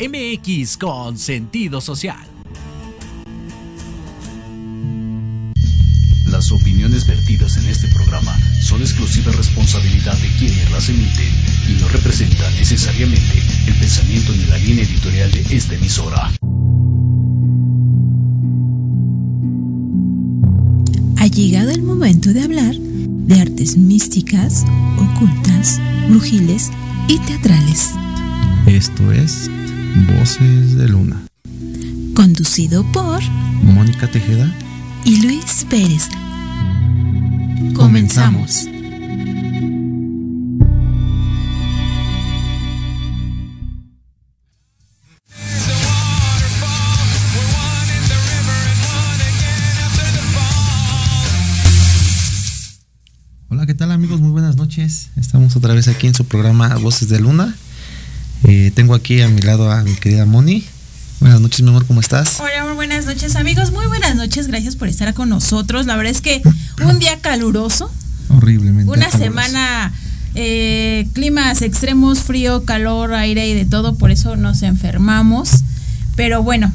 MX con sentido social. Las opiniones vertidas en este programa son exclusiva responsabilidad de quienes las emiten y no representan necesariamente el pensamiento ni la línea editorial de esta emisora. Ha llegado el momento de hablar de artes místicas, ocultas, brujiles y teatrales. Esto es Voces de Luna. Conducido por Mónica Tejeda y Luis Pérez. Comenzamos. Hola, ¿qué tal amigos? Muy buenas noches. Estamos otra vez aquí en su programa Voces de Luna. Eh, tengo aquí a mi lado a mi querida Moni. Buenas noches, mi amor, ¿cómo estás? Hola, muy buenas noches, amigos. Muy buenas noches. Gracias por estar con nosotros. La verdad es que un día caluroso. Horriblemente. Una caluroso. semana, eh, climas extremos, frío, calor, aire y de todo. Por eso nos enfermamos. Pero bueno,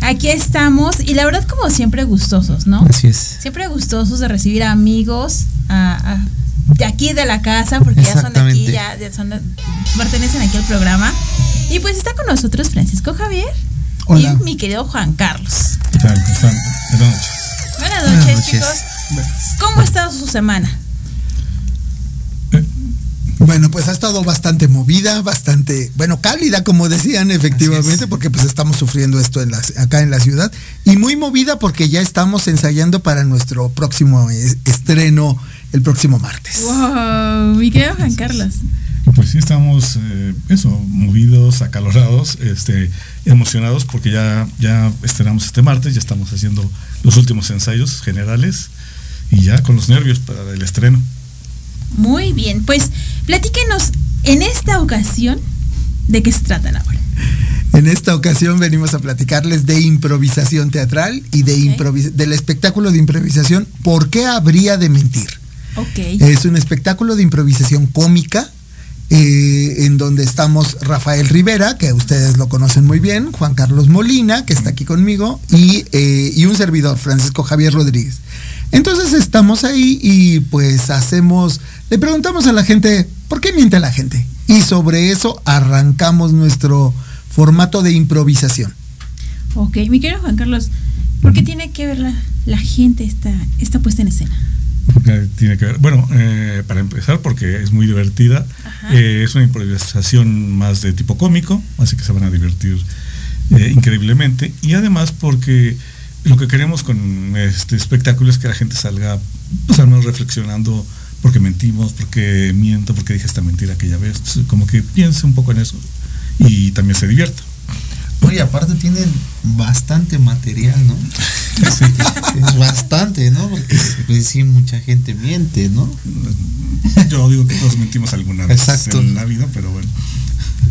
aquí estamos. Y la verdad, como siempre, gustosos, ¿no? Así es. Siempre gustosos de recibir a amigos a- a- de aquí de la casa, porque ya son de aquí, ya, ya son de- pertenecen aquí al programa. Y pues está con nosotros Francisco Javier Hola. y mi querido Juan Carlos. ¿Qué tal? ¿Cómo están? Buenas noches. Buenas Buenas noches, chicos. ¿Cómo ha estado su semana? Bueno, pues ha estado bastante movida, bastante, bueno, cálida, como decían, efectivamente, porque pues estamos sufriendo esto en las, acá en la ciudad. Y muy movida porque ya estamos ensayando para nuestro próximo es- estreno el próximo martes. Wow, mi querido Juan Carlos. Pues sí, estamos, eh, eso, movidos, acalorados, este, emocionados porque ya, ya estrenamos este martes, ya estamos haciendo los últimos ensayos generales y ya con los nervios para el estreno. Muy bien, pues platíquenos en esta ocasión de qué se trata la obra. En esta ocasión venimos a platicarles de improvisación teatral y de improvis- del espectáculo de improvisación ¿Por qué habría de mentir? Ok. Es un espectáculo de improvisación cómica eh, en donde estamos Rafael Rivera, que ustedes lo conocen muy bien, Juan Carlos Molina, que está aquí conmigo, y, eh, y un servidor, Francisco Javier Rodríguez. Entonces estamos ahí y pues hacemos, le preguntamos a la gente, ¿por qué miente la gente? Y sobre eso arrancamos nuestro formato de improvisación. Ok, mi querido Juan Carlos, ¿por qué tiene que ver la, la gente esta, esta puesta en escena? Porque tiene que ver, bueno, eh, para empezar, porque es muy divertida, eh, es una improvisación más de tipo cómico, así que se van a divertir eh, increíblemente, y además porque lo que queremos con este espectáculo es que la gente salga, pues al menos reflexionando, porque mentimos, porque miento, porque dije esta mentira aquella vez, como que piense un poco en eso y también se divierta. Oye, aparte tienen bastante material, ¿no? Es bastante, ¿no? Porque pues, sí, mucha gente miente, ¿no? Yo digo que todos mentimos alguna vez Exacto. en la vida, pero bueno.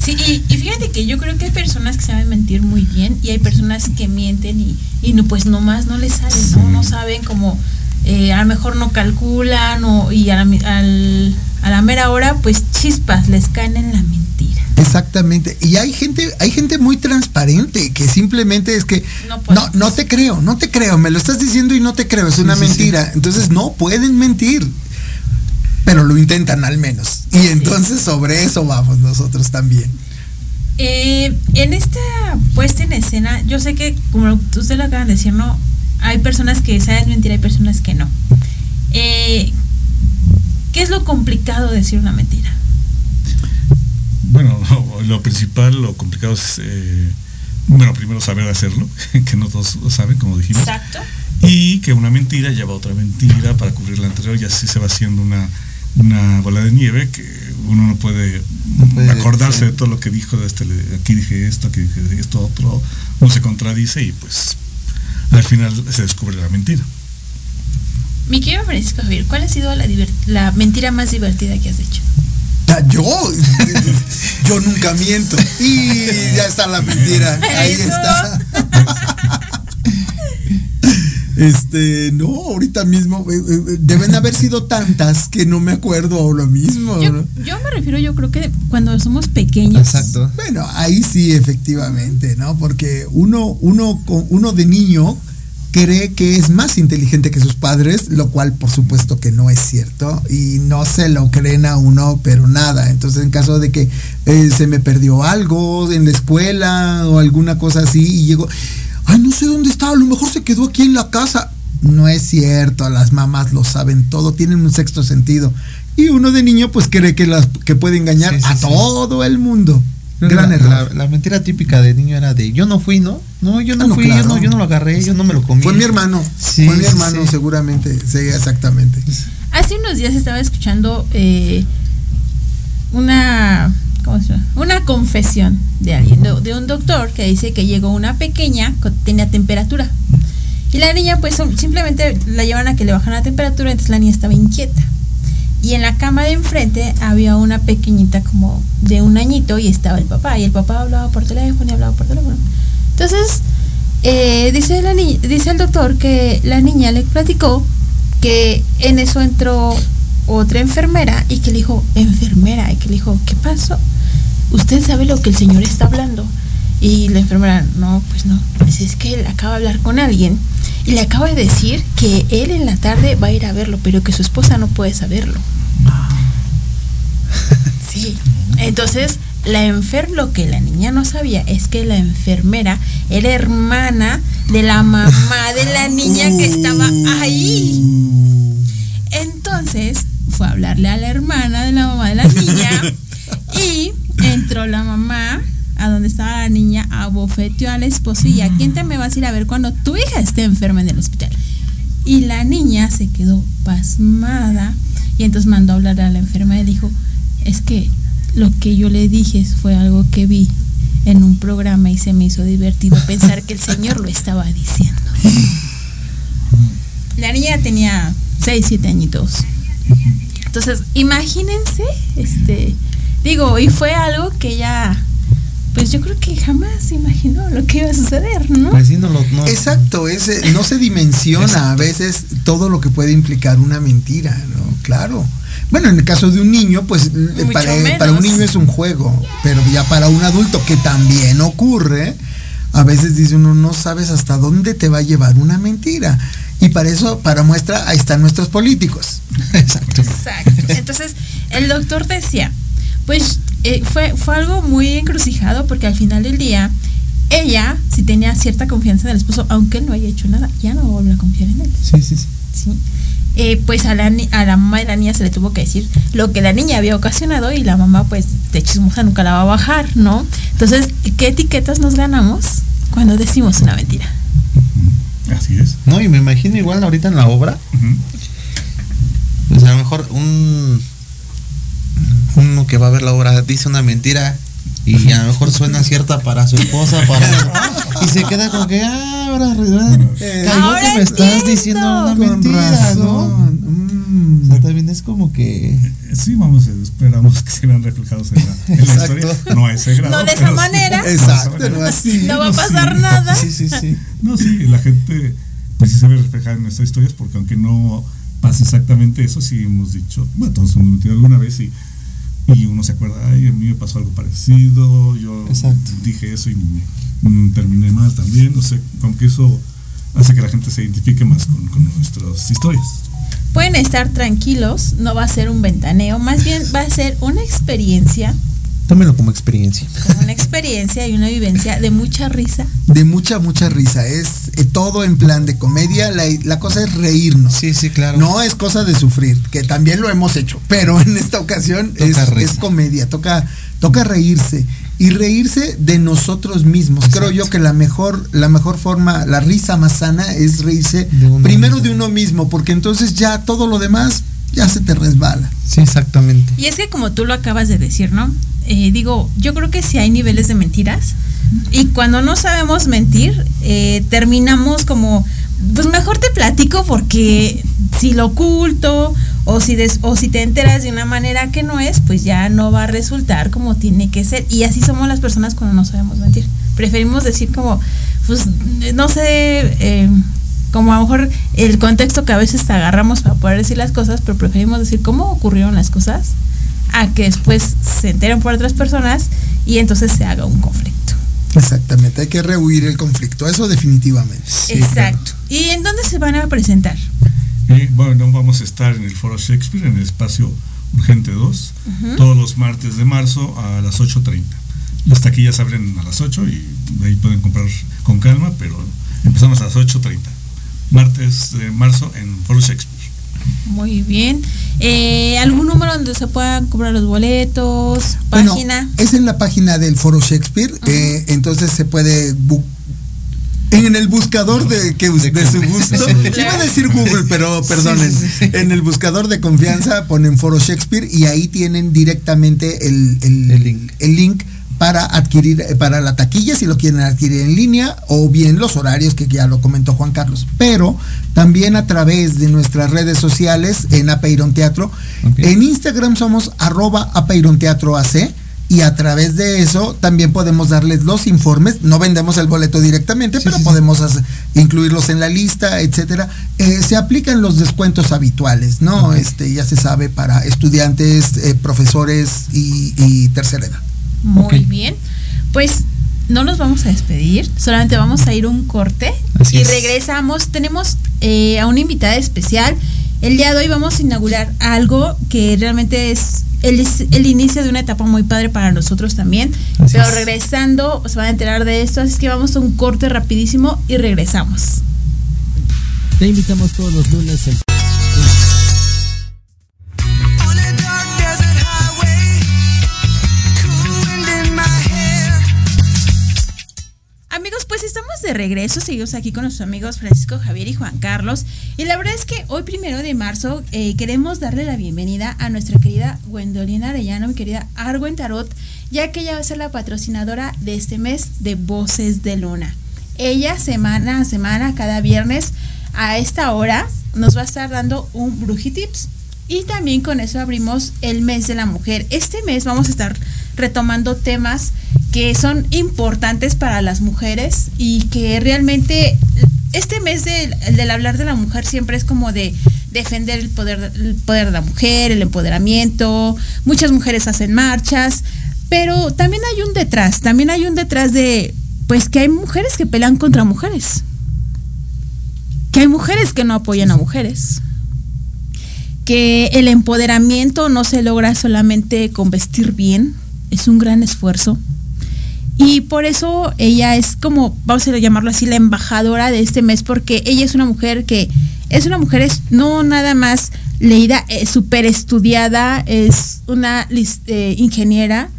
Sí, y, y fíjate que yo creo que hay personas que saben mentir muy bien y hay personas que mienten y, y no, pues nomás no les sale, ¿no? No saben como, eh, a lo mejor no calculan o, y a la, al- a la mera hora, pues chispas, les caen en la mentira. Exactamente. Y hay gente, hay gente muy transparente que simplemente es que No no, te creo, no te creo, me lo estás diciendo y no te creo, es una sí, sí. mentira. Entonces no pueden mentir. Pero lo intentan al menos. Y entonces sobre eso vamos nosotros también. Eh, en esta puesta en escena, yo sé que, como usted lo acaban de decir, ¿no? Hay personas que saben mentir, hay personas que no. Eh, ¿Qué es lo complicado de decir una mentira? Bueno, lo, lo principal, lo complicado es, eh, bueno, primero saber hacerlo, que no todos lo saben, como dijimos. Exacto. Y que una mentira lleva a otra mentira para cubrir la anterior y así se va haciendo una, una bola de nieve que uno no puede, puede, acordarse sí. de todo lo que dijo, de este, aquí dije esto, aquí dije esto, otro, uno se contradice y pues al final se descubre la mentira. Mi querido Francisco Javier, ¿cuál ha sido la mentira más divertida que has hecho? Yo, yo nunca miento. Y ya está la mentira. Ahí está. Este, no, ahorita mismo eh, eh, deben haber sido tantas que no me acuerdo ahora mismo. Yo, ¿no? yo me refiero, yo creo que cuando somos pequeños. Exacto. Bueno, ahí sí, efectivamente, ¿no? Porque uno, uno, uno de niño cree que es más inteligente que sus padres, lo cual por supuesto que no es cierto y no se lo creen a uno, pero nada. Entonces, en caso de que eh, se me perdió algo en la escuela o alguna cosa así y llego, ay, no sé dónde está, a lo mejor se quedó aquí en la casa. No es cierto, las mamás lo saben todo, tienen un sexto sentido. Y uno de niño pues cree que las que puede engañar Sí, sí, a sí. todo el mundo. Gran la, error. la- la mentira típica de niño era de yo no fui, ¿no? No, yo no, Ah, no, fui, claro. yo, no, yo no lo agarré, yo no me lo comí. Fue mi hermano. Sí, fue mi hermano, sí. seguramente. Sí, exactamente. Hace unos días estaba escuchando eh, una, ¿cómo se llama? Una confesión de alguien, de, de un doctor que dice que llegó una pequeña que tenía temperatura. Y la niña pues simplemente la llevan a que le bajan la temperatura, entonces la niña estaba inquieta. Y en la cama de enfrente había una pequeñita como de un añito y estaba el papá. Y el papá hablaba por teléfono y hablaba por teléfono. Entonces, eh, dice, la ni- dice el doctor que la niña le platicó que en eso entró otra enfermera y que le dijo, enfermera, y que le dijo, ¿qué pasó? Usted sabe lo que el señor está hablando. Y la enfermera, no, pues no. Es que él acaba de hablar con alguien y le acaba de decir que él en la tarde va a ir a verlo, pero que su esposa no puede saberlo. Sí. Entonces, la enfer lo que la niña no sabía es que la enfermera era hermana de la mamá de la niña que estaba ahí. Entonces, fue a hablarle a la hermana de la mamá de la niña y entró la mamá a donde estaba la niña, abofeteó al esposo y a quién te me vas a ir a ver cuando tu hija esté enferma en el hospital. Y la niña se quedó pasmada y entonces mandó a hablar a la enfermera y dijo, es que lo que yo le dije fue algo que vi en un programa y se me hizo divertido pensar que el señor lo estaba diciendo. La niña tenía 6, 7 añitos. Entonces, imagínense, este, digo, y fue algo que ella, pues yo creo que jamás imaginó lo que iba a suceder, ¿no? Pues sí, no lo. No, Exacto, es, eh, no se dimensiona a veces todo lo que puede implicar una mentira, ¿no? Claro. Bueno, en el caso de un niño, pues eh, para, menos. para un niño es un juego, pero ya para un adulto que también ocurre, a veces dice uno no sabes hasta dónde te va a llevar una mentira. Y para eso, para muestra, ahí están nuestros políticos. Exacto. Exacto. Entonces, el doctor decía, pues eh, fue, fue algo muy encrucijado porque al final del día, ella, si tenía cierta confianza en el esposo, aunque él no haya hecho nada, ya no va a confiar en él. Sí, sí, sí. ¿sí? Eh, pues a la, ni- a la mamá de la niña se le tuvo que decir lo que la niña había ocasionado y la mamá pues de chismosa nunca la va a bajar, ¿no? Entonces, ¿qué etiquetas nos ganamos cuando decimos una mentira? Así es. No, y me imagino igual ahorita en la obra, Ujú. pues a lo mejor un uno que va a ver la obra dice una mentira y a lo mejor suena cierta para su esposa, para y se queda como que ah, ahora, ahora cayó Ahora que me estás diciendo una Con mentira, ¿no? razón. Mm. O sea, también es como que Sí, vamos, eh, esperamos que se vean reflejados en la, en la Exacto. historia. No a ese grado. No de esa sí. manera. Exacto, no así. No va a pasar sí. nada. sí, sí, sí. No, sí, la gente pues sí se ve reflejada en nuestras historias porque aunque no pase exactamente eso, sí hemos dicho, bueno, todos hemos metido alguna vez y, y uno se acuerda, ay, a mí me pasó algo parecido, yo Exacto. dije eso y me- mm, terminé mal también, no sé, aunque eso hace que la gente se identifique más con, con nuestras historias. Pueden estar tranquilos, no va a ser un ventaneo, más bien va a ser una experiencia, Tómenlo como experiencia. como una experiencia y una vivencia de mucha risa. De mucha, mucha risa. Es eh, todo en plan de comedia. La, la cosa es reírnos. Sí, sí, claro. No es cosa de sufrir, que también lo hemos hecho, pero en esta ocasión es, es comedia, toca, toca reírse y reírse de nosotros mismos. Creo yo que la mejor, la mejor forma, la risa más sana es reírse De primero mismo. de uno mismo, porque entonces ya todo lo demás ya se te resbala. Sí, exactamente. Y es que como tú lo acabas de decir, ¿no? Eh, digo, yo creo que sí hay niveles de mentiras y cuando no sabemos mentir, eh, terminamos como, pues mejor te platico porque si lo oculto o si, des- o si te enteras de una manera que no es, pues ya no va a resultar como tiene que ser. Y así somos las personas cuando no sabemos mentir. Preferimos decir como, pues no sé, eh, como a lo mejor el contexto que a veces agarramos para poder decir las cosas, pero preferimos decir cómo ocurrieron las cosas a que después se enteren por otras personas y entonces se haga un conflicto. Exactamente, hay que rehuir el conflicto, eso definitivamente. Exacto. ¿Y en dónde se van a presentar? Eh, bueno, vamos a estar en el Foro Shakespeare, en el espacio Urgente 2, todos los martes de marzo a las 8.30. Las taquillas abren a las 8 y ahí pueden comprar con calma, pero empezamos a las 8.30. Martes de marzo en Foro Shakespeare. Muy bien. Eh, ¿Algún número donde se puedan comprar los boletos? ¿Página? Bueno, es en la página del Foro Shakespeare, eh, entonces se puede en el buscador de, que, de su gusto. Iba a decir Google, pero perdonen. En el buscador de confianza ponen Foro Shakespeare y ahí tienen directamente el, link. el link para adquirir, para la taquilla si lo quieren adquirir en línea o bien los horarios que ya lo comentó Juan Carlos. Pero también a través de nuestras redes sociales en Apeiron Teatro. En Instagram somos arroba Apeiron Teatro AC y a través de eso también podemos darles los informes. No vendemos el boleto directamente, pero podemos incluirlos en la lista, etcétera. Eh, se aplican los descuentos habituales, ¿no? Este ya se sabe para estudiantes, eh, profesores y tercera edad. Muy bien. Pues no nos vamos a despedir, solamente vamos a ir un corte y regresamos. Tenemos eh, a una invitada especial. El día de hoy vamos a inaugurar algo que realmente es el, el inicio de una etapa muy padre para nosotros también. pero regresando se van a enterar de esto, así que vamos a un corte rapidísimo y regresamos. Te invitamos todos los lunes en de regreso, seguimos aquí con nuestros amigos Francisco Javier y Juan Carlos. Y la verdad es que hoy, primero de marzo, eh, queremos darle la bienvenida a nuestra querida Gwendolina Arellano, mi querida Argüen Tarot, ya que ella va a ser la patrocinadora de este mes de Voces de Luna. Ella, semana a semana, cada viernes, a esta hora, nos va a estar dando un Brujitips. Y también con eso abrimos el mes de la mujer. Este mes vamos a estar retomando temas que son importantes para las mujeres y que realmente este mes del, hablar de la mujer siempre es como de defender el poder, el poder de la mujer, el empoderamiento. Muchas mujeres hacen marchas, pero también hay un detrás, también hay un detrás de, pues que hay mujeres que pelean contra mujeres, que hay mujeres que no apoyan a mujeres, que el empoderamiento no se logra solamente con vestir bien, es un gran esfuerzo. Y por eso ella es como, vamos a llamarlo así, la embajadora de este mes, porque ella es una mujer que es una mujer es no nada más leída, super eh, súper estudiada, es una eh, ingeniera,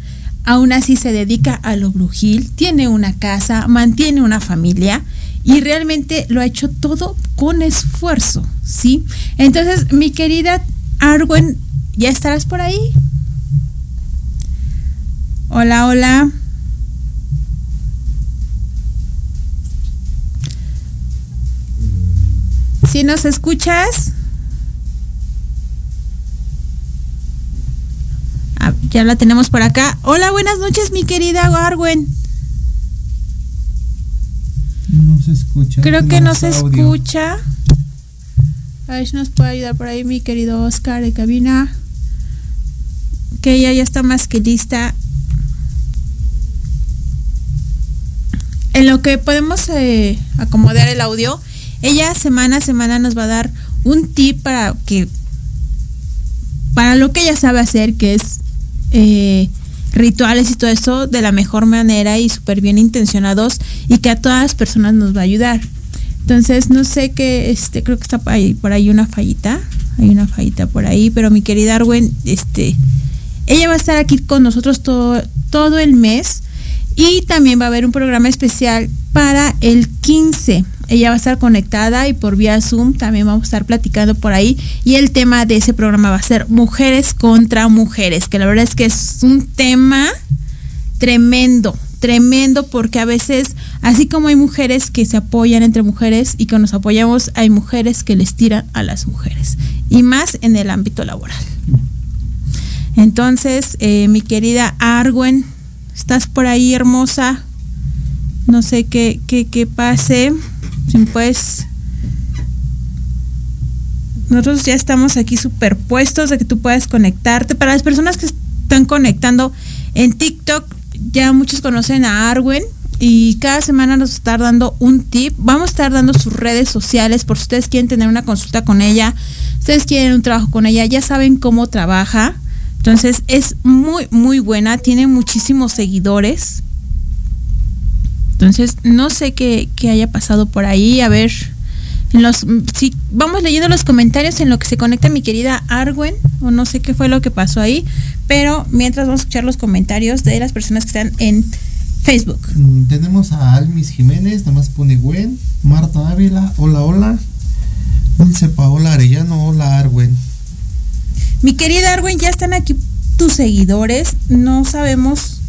aún así se dedica a lo brujil, tiene una casa, mantiene una familia y realmente lo ha hecho todo con esfuerzo, ¿sí? Entonces, mi querida Arwen, ¿ya estarás por ahí? Hola, hola. Si nos escuchas. Ah, ya la tenemos por acá. Hola, buenas noches, mi querida Arwen. No se escucha. Creo que no se escucha. A ver si nos puede ayudar por ahí mi querido Oscar de cabina. Que ella ya está más que lista. en lo que podemos eh, acomodar el audio, ella semana a semana nos va a dar un tip para que, para lo que ella sabe hacer, que es eh, rituales y todo eso de la mejor manera y súper bien intencionados y que a todas las personas nos va a ayudar. Entonces, no sé qué, este, creo que está por ahí, por ahí una fallita, hay una fallita por ahí, pero mi querida Arwen, este, ella va a estar aquí con nosotros todo, todo el mes y también va a haber un programa especial para el 15. Ella va a estar conectada y por vía Zoom también vamos a estar platicando por ahí. Y el tema de ese programa va a ser mujeres contra mujeres, que la verdad es que es un tema tremendo, tremendo, porque a veces, así como hay mujeres que se apoyan entre mujeres y que nos apoyamos, hay mujeres que les tiran a las mujeres. Y más en el ámbito laboral. Entonces, eh, mi querida Argüen, ¿Estás por ahí, hermosa? No sé qué, qué, qué pase. Si puedes nosotros ya estamos aquí superpuestos de que tú puedas conectarte. Para las personas que están conectando en TikTok, ya muchos conocen a Arwen y cada semana nos está dando un tip. Vamos a estar dando sus redes sociales por si ustedes quieren tener una consulta con ella, ustedes quieren un trabajo con ella, ya saben cómo trabaja. Entonces es muy, muy buena, tiene muchísimos seguidores. Entonces no sé qué, qué haya pasado por ahí. A ver, en los, si vamos leyendo los comentarios en lo que se conecta mi querida Arwen, o no sé qué fue lo que pasó ahí, pero mientras vamos a escuchar los comentarios de las personas que están en Facebook. Mm, Tenemos a Almis Jiménez, nada más pone Gwen, Marta Ávila, hola, hola. Dulce Paola Arellano, hola Arwen. Mi querida Arwen, ya están aquí tus seguidores. No sabemos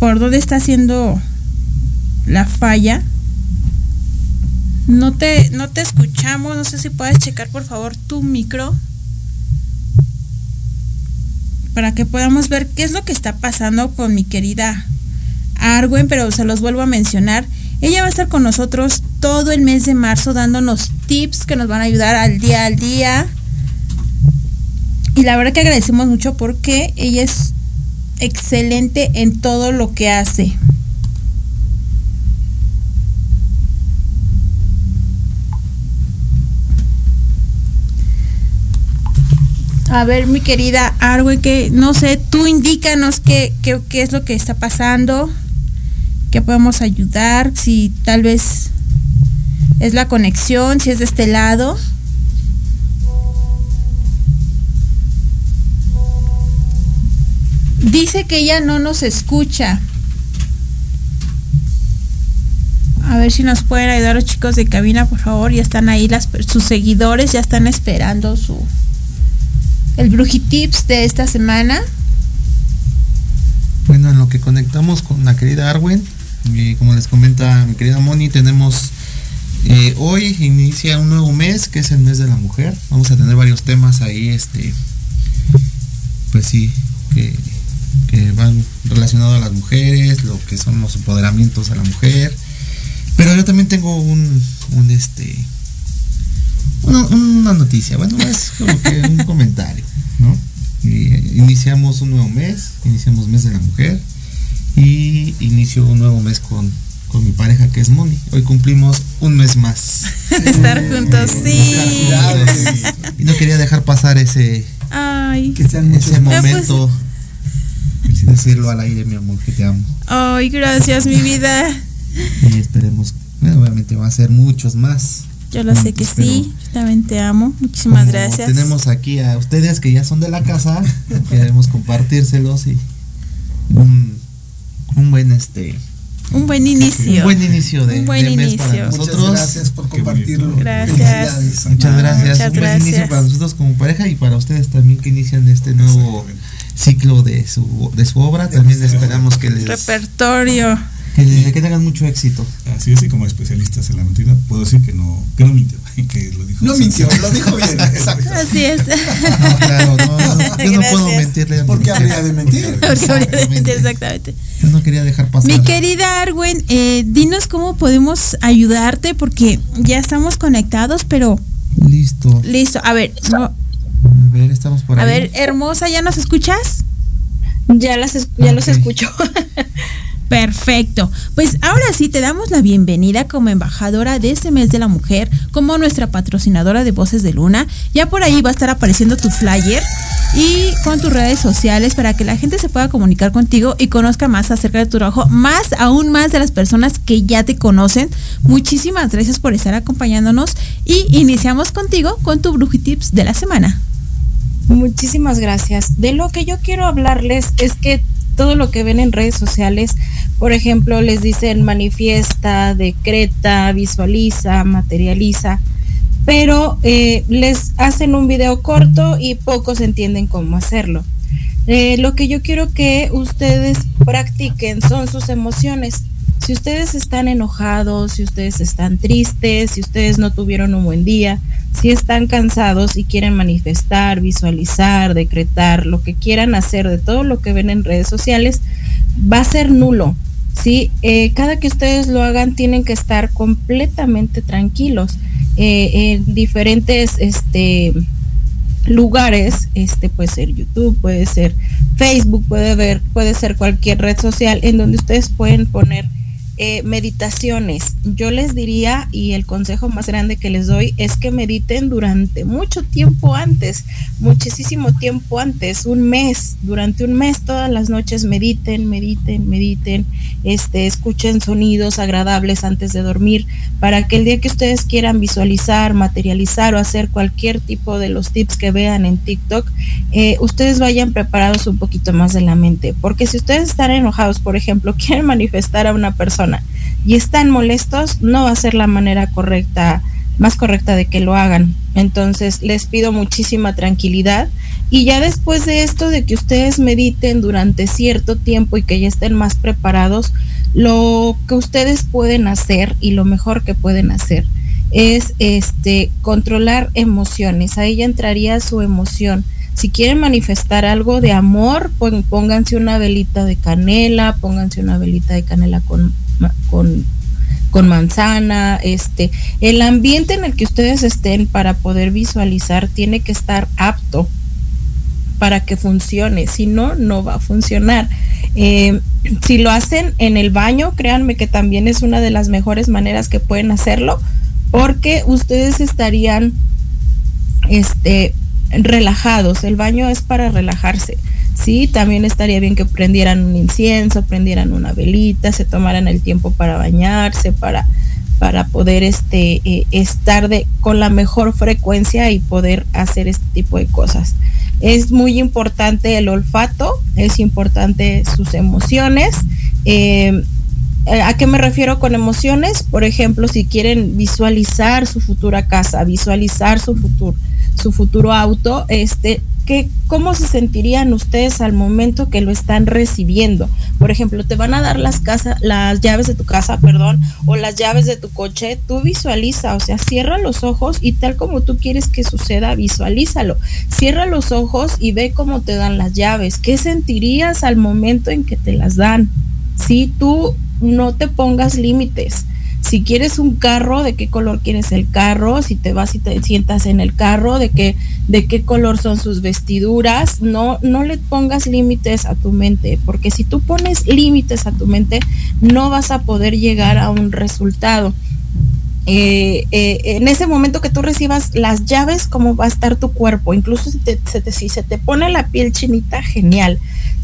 por dónde está haciendo la falla. No te, no te escuchamos. No sé si puedes checar por favor tu micro. Para que podamos ver qué es lo que está pasando con mi querida Arwen, pero se los vuelvo a mencionar. Ella va a estar con nosotros todo el mes de marzo dándonos tips que nos van a ayudar al día al día. Y la verdad que agradecemos mucho porque ella es excelente en todo lo que hace. A ver, mi querida Arwen, que no sé, tú indícanos qué, qué, qué es lo que está pasando, qué podemos ayudar, si tal vez es la conexión, si es de este lado. Dice que ella no nos escucha. A ver si nos pueden ayudar los chicos de cabina, por favor. Ya están ahí las, sus seguidores, ya están esperando su el Brujitips de esta semana. Bueno, en lo que conectamos con la querida Arwen, y como les comenta mi querida Moni, tenemos eh, hoy inicia un nuevo mes, que es el mes de la mujer. Vamos a tener varios temas ahí, este, pues sí, que, que van relacionados a las mujeres, lo que son los empoderamientos a la mujer. Pero yo también tengo un, un este, una, una noticia, bueno, es como que un comentario, ¿no? Y, eh, iniciamos un nuevo mes, iniciamos mes de la mujer y inicio un nuevo mes con, con mi pareja que es Moni. Hoy cumplimos un mes más. Estar juntos, sí. Y no quería dejar pasar ese, Ay. Que sean ese más. momento. Decirlo al aire, mi amor, que te amo. Ay, gracias, mi vida. Y esperemos, bueno, obviamente va a ser muchos más. Yo lo sé que Espero- sí. Yo también te amo. Muchísimas Como gracias. Tenemos aquí a ustedes que ya son de la casa, queremos compartírselos y un, un buen este Un buen inicio. un buen inicio de, Un buen de mes para inicio. Muchas nosotros. gracias por compartirlo. Gracias. Muchas gracias. Muchas un buen inicio gracias. para nosotros como pareja y para ustedes también que inician este nuevo ciclo de su, de su obra. También esperamos que les Repertorio. Que, le- que tengan mucho éxito. Así es, y como especialistas en la mentira, puedo decir que no, que no mintió, que lo dijo. No mintió, lo dijo bien. Exacto. Así es. No, claro, no, no, yo no puedo mentirle a ¿Por qué habría de mentir? Porque obviamente, Exactamente. exactamente. Yo no quería dejar pasar. Mi querida Arwen, eh, dinos cómo podemos ayudarte porque ya estamos conectados, pero Listo. listo. A ver, no, A ver, estamos por a ahí. ver, hermosa, ¿ya nos escuchas? Ya, las es- ya los escucho. Perfecto. Pues ahora sí te damos la bienvenida como embajadora de este mes de la mujer, como nuestra patrocinadora de Voces de Luna. Ya por ahí va a estar apareciendo tu flyer y con tus redes sociales para que la gente se pueda comunicar contigo y conozca más acerca de tu trabajo, más aún más de las personas que ya te conocen. Muchísimas gracias por estar acompañándonos y iniciamos contigo con tu Brujitips de la semana. Muchísimas gracias. De lo que yo quiero hablarles es que todo lo que ven en redes sociales, por ejemplo, les dicen manifiesta, decreta, visualiza, materializa, pero eh, les hacen un video corto y pocos entienden cómo hacerlo. Eh, lo que yo quiero que ustedes practiquen son sus emociones. Si ustedes están enojados, si ustedes están tristes, si ustedes no tuvieron un buen día, si están cansados y quieren manifestar, visualizar, decretar, lo que quieran hacer de todo lo que ven en redes sociales, va a ser nulo. ¿sí? Eh, cada que ustedes lo hagan tienen que estar completamente tranquilos. eh, en diferentes este, lugares, este puede ser YouTube, puede ser Facebook, puede ser cualquier red social en donde ustedes pueden poner eh, meditaciones. Yo les diría, y el consejo más grande que les doy, es que mediten durante mucho tiempo antes, muchísimo tiempo antes, un mes, durante un mes, todas las noches mediten, mediten, mediten, este, escuchen sonidos agradables antes de dormir, para que el día que ustedes quieran visualizar, materializar o hacer cualquier tipo de los tips que vean en TikTok, eh, ustedes vayan preparados un poquito más de la mente. Porque si ustedes están enojados, por ejemplo, quieren manifestar a una persona, y están molestos, no va a ser la manera correcta, más correcta de que lo hagan. Entonces les pido muchísima tranquilidad y ya después de esto de que ustedes mediten durante cierto tiempo y que ya estén más preparados, lo que ustedes pueden hacer y lo mejor que pueden hacer es este controlar emociones. Ahí ya entraría su emoción. Si quieren manifestar algo de amor, pónganse una velita de canela, pónganse una velita de canela con con, con manzana, este, el ambiente en el que ustedes estén para poder visualizar tiene que estar apto para que funcione, si no, no va a funcionar. Eh, si lo hacen en el baño, créanme que también es una de las mejores maneras que pueden hacerlo, porque ustedes estarían este, relajados. El baño es para relajarse. Sí, también estaría bien que prendieran un incienso, prendieran una velita, se tomaran el tiempo para bañarse, para, para poder este, eh, estar de, con la mejor frecuencia y poder hacer este tipo de cosas. Es muy importante el olfato, es importante sus emociones. Eh, ¿A qué me refiero con emociones? Por ejemplo, si quieren visualizar su futura casa, visualizar su futuro, su futuro auto, este, ¿qué, ¿cómo se sentirían ustedes al momento que lo están recibiendo? Por ejemplo, te van a dar las, casas, las llaves de tu casa, perdón, o las llaves de tu coche, tú visualiza, o sea, cierra los ojos y tal como tú quieres que suceda, visualízalo. Cierra los ojos y ve cómo te dan las llaves. ¿Qué sentirías al momento en que te las dan? Si tú no te pongas límites si quieres un carro, de qué color quieres el carro, si te vas y te sientas en el carro, de qué, de qué color son sus vestiduras, no, no le pongas límites a tu mente, porque si tú pones límites a tu mente, no vas a poder llegar a un resultado. Eh, eh, en ese momento que tú recibas las llaves, cómo va a estar tu cuerpo. Incluso si, te, se, te, si se te pone la piel chinita, genial.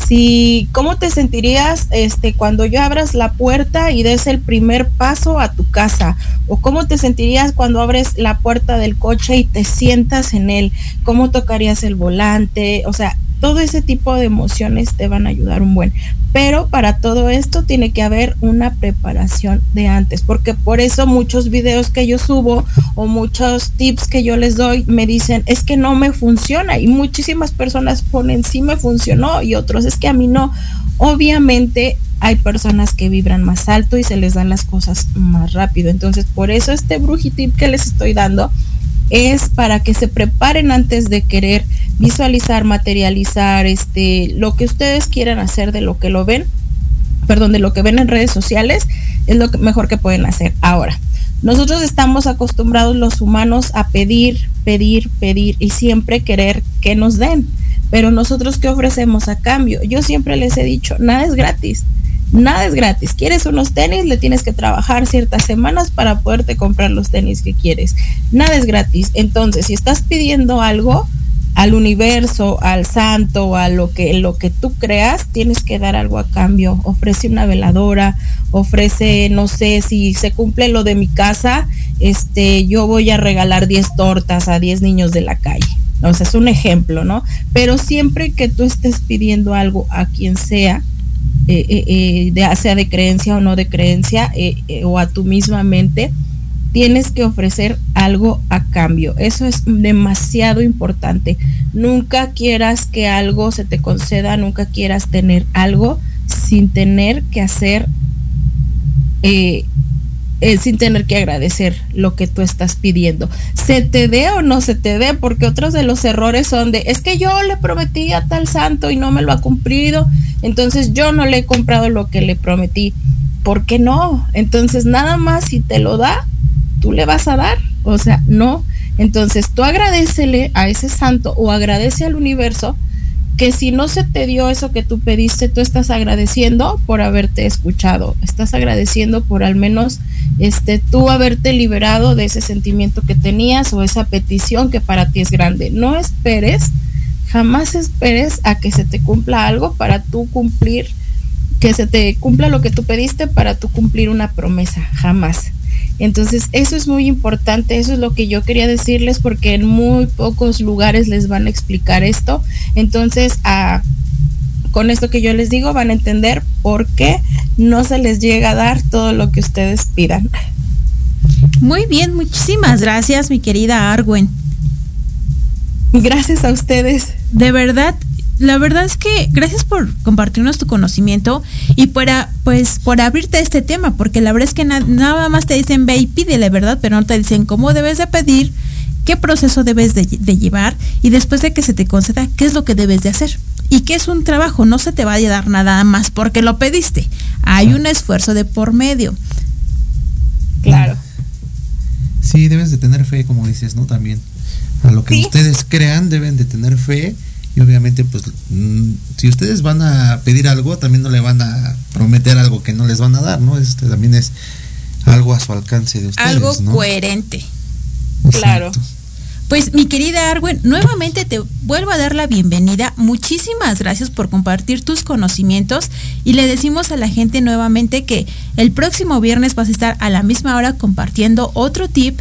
Si, ¿Cómo te sentirías este, cuando yo abras la puerta y des el primer paso a tu casa? ¿O cómo te sentirías cuando abres la puerta del coche y te sientas en él? ¿Cómo tocarías el volante? O sea, todo ese tipo de emociones te van a ayudar un buen. Pero para todo esto tiene que haber una preparación de antes, porque por eso muchos videos que yo subo o muchos tips que yo les doy me dicen, es que no me funciona y muchísimas personas ponen, sí me funcionó y otros, es que a mí no. Obviamente hay personas que vibran más alto y se les dan las cosas más rápido. Entonces, por eso este brujitip que les estoy dando es para que se preparen antes de querer visualizar, materializar, este, lo que ustedes quieran hacer de lo que lo ven, perdón, de lo que ven en redes sociales, es lo mejor que pueden hacer. Ahora, nosotros estamos acostumbrados los humanos a pedir, pedir, pedir y siempre querer que nos den. Pero nosotros qué ofrecemos a cambio? Yo siempre les he dicho, nada es gratis. Nada es gratis. ¿Quieres unos tenis? Le tienes que trabajar ciertas semanas para poderte comprar los tenis que quieres. Nada es gratis. Entonces, si estás pidiendo algo al universo, al santo, a lo que lo que tú creas, tienes que dar algo a cambio. Ofrece una veladora, ofrece, no sé, si se cumple lo de mi casa, este, yo voy a regalar 10 tortas a 10 niños de la calle. O sea, es un ejemplo, ¿no? Pero siempre que tú estés pidiendo algo a quien sea, eh, eh, eh, de, sea de creencia o no de creencia, o a tu misma mente, tienes que ofrecer algo a cambio. Eso es demasiado importante. Nunca quieras que algo se te conceda, nunca quieras tener algo sin tener que hacer eh, sin tener que agradecer lo que tú estás pidiendo. Se te dé o no se te dé, porque otros de los errores son de, es que yo le prometí a tal santo y no me lo ha cumplido, entonces yo no le he comprado lo que le prometí. ¿Por qué no? Entonces nada más si te lo da, tú le vas a dar O sea, no. Entonces tú agradecele a ese santo o agradece al universo que si no se te dio eso que tú pediste, tú estás agradeciendo por haberte escuchado, estás agradeciendo por al menos este tú haberte liberado de ese sentimiento que tenías o esa petición que para ti es grande. No esperes, jamás esperes a que se te cumpla algo para tú cumplir que se te cumpla lo que tú pediste para tú cumplir una promesa, jamás. Entonces, eso es muy importante, eso es lo que yo quería decirles porque en muy pocos lugares les van a explicar esto. Entonces, con esto que yo les digo, van a entender por qué no se les llega a dar todo lo que ustedes pidan. Muy bien, muchísimas gracias, mi querida Arwen. Gracias a ustedes. De verdad, la verdad es que gracias por compartirnos tu conocimiento y por, pues, por abrirte a este tema, porque la verdad es que nada más te dicen ve y pídele, ¿verdad? Pero no te dicen cómo debes de pedir, qué proceso debes de, llevar y después de que se te conceda, qué es lo que debes de hacer. Y que es un trabajo, no se te va a dar nada más porque lo pediste. Hay un esfuerzo de por medio. Claro. Sí, debes de tener fe, como dices, ¿no? También. A lo que ustedes crean, deben de tener fe y obviamente pues mm, si ustedes van a pedir algo también no le van a prometer algo que no les van a dar no este también es algo a su alcance de ustedes algo coherente. Claro. Pues mi querida Arwen, nuevamente te vuelvo a dar la bienvenida. Muchísimas gracias por compartir tus conocimientos y le decimos a la gente nuevamente que el próximo viernes vas a estar a la misma hora compartiendo otro tip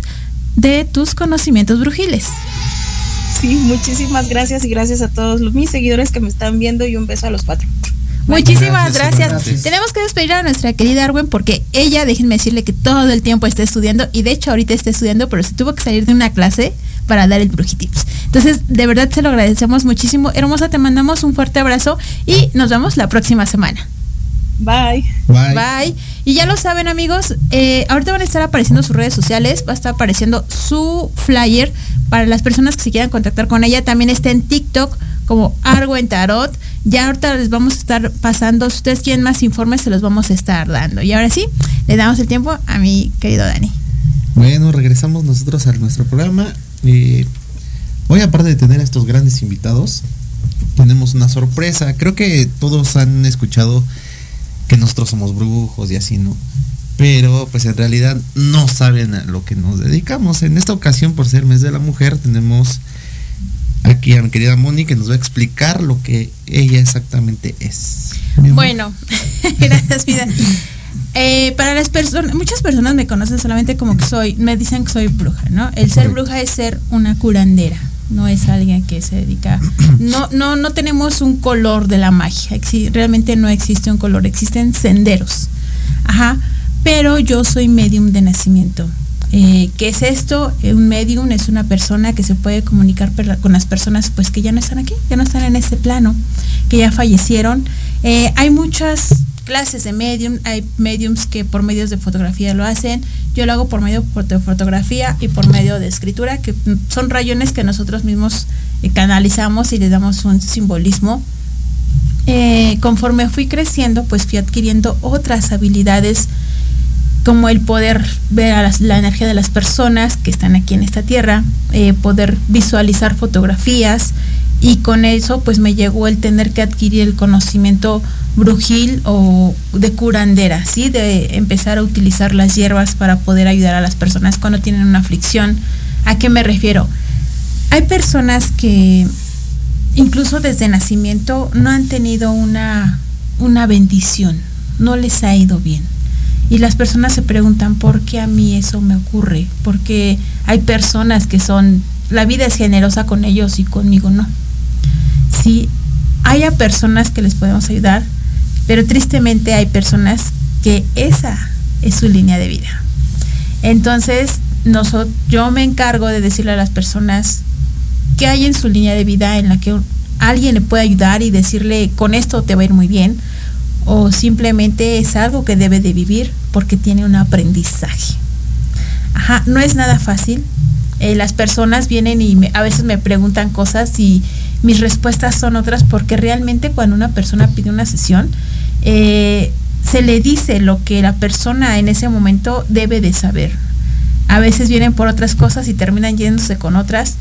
de tus conocimientos brujiles. Sí, muchísimas gracias y gracias a todos mis seguidores que me están viendo y un beso a los cuatro. Muchísimas gracias. Tenemos que despedir a nuestra querida Arwen porque ella, déjenme decirle que todo el tiempo está estudiando y de hecho ahorita está estudiando, pero se tuvo que salir de una clase para dar el brujitips. Entonces, de verdad se lo agradecemos muchísimo. Hermosa, te mandamos un fuerte abrazo y nos vemos la próxima semana. Bye. Bye. Y ya lo saben amigos, eh, ahorita van a estar apareciendo sus redes sociales, va a estar apareciendo su flyer para las personas que se quieran contactar con ella. También está en TikTok como Argo en Tarot. Ya ahorita les vamos a estar pasando, si ustedes quieren más informes, se los vamos a estar dando. Y ahora sí, le damos el tiempo a mi querido Dani. Bueno, regresamos nosotros a nuestro programa. y hoy aparte de tener a estos grandes invitados, tenemos una sorpresa. Creo que todos han escuchado que nosotros somos brujos y así, ¿no? Pero pues en realidad no saben a lo que nos dedicamos. En esta ocasión, por ser mes de la mujer, tenemos aquí a mi querida Moni que nos va a explicar lo que ella exactamente es. Bueno, gracias, vida. Eh, para las personas, muchas personas me conocen solamente como que soy, me dicen que soy bruja, ¿no? El ser bruja es ser una curandera no es alguien que se dedica, no, no, no tenemos un color de la magia, realmente no existe un color, existen senderos, ajá, pero yo soy medium de nacimiento. Eh, ¿Qué es esto? Eh, un medium es una persona que se puede comunicar con las personas pues que ya no están aquí, ya no están en este plano, que ya fallecieron. Eh, hay muchas clases de medium, hay mediums que por medios de fotografía lo hacen, yo lo hago por medio de fotografía y por medio de escritura, que son rayones que nosotros mismos eh, canalizamos y le damos un simbolismo. Eh, conforme fui creciendo, pues fui adquiriendo otras habilidades como el poder ver la energía de las personas que están aquí en esta tierra, eh, poder visualizar fotografías y con eso pues me llegó el tener que adquirir el conocimiento brujil o de curandera, ¿sí? De empezar a utilizar las hierbas para poder ayudar a las personas cuando tienen una aflicción. ¿A qué me refiero? Hay personas que incluso desde nacimiento no han tenido una, una bendición, no les ha ido bien. Y las personas se preguntan por qué a mí eso me ocurre, porque hay personas que son, la vida es generosa con ellos y conmigo no. Sí, haya personas que les podemos ayudar, pero tristemente hay personas que esa es su línea de vida. Entonces, yo me encargo de decirle a las personas que hay en su línea de vida en la que alguien le puede ayudar y decirle, con esto te va a ir muy bien, o simplemente es algo que debe de vivir porque tiene un aprendizaje. Ajá, no es nada fácil. Eh, las personas vienen y a veces me preguntan cosas y mis respuestas son otras porque realmente cuando una persona pide una sesión, eh, se le dice lo que la persona en ese momento debe de saber. a veces vienen por otras cosas y terminan yéndose con otras,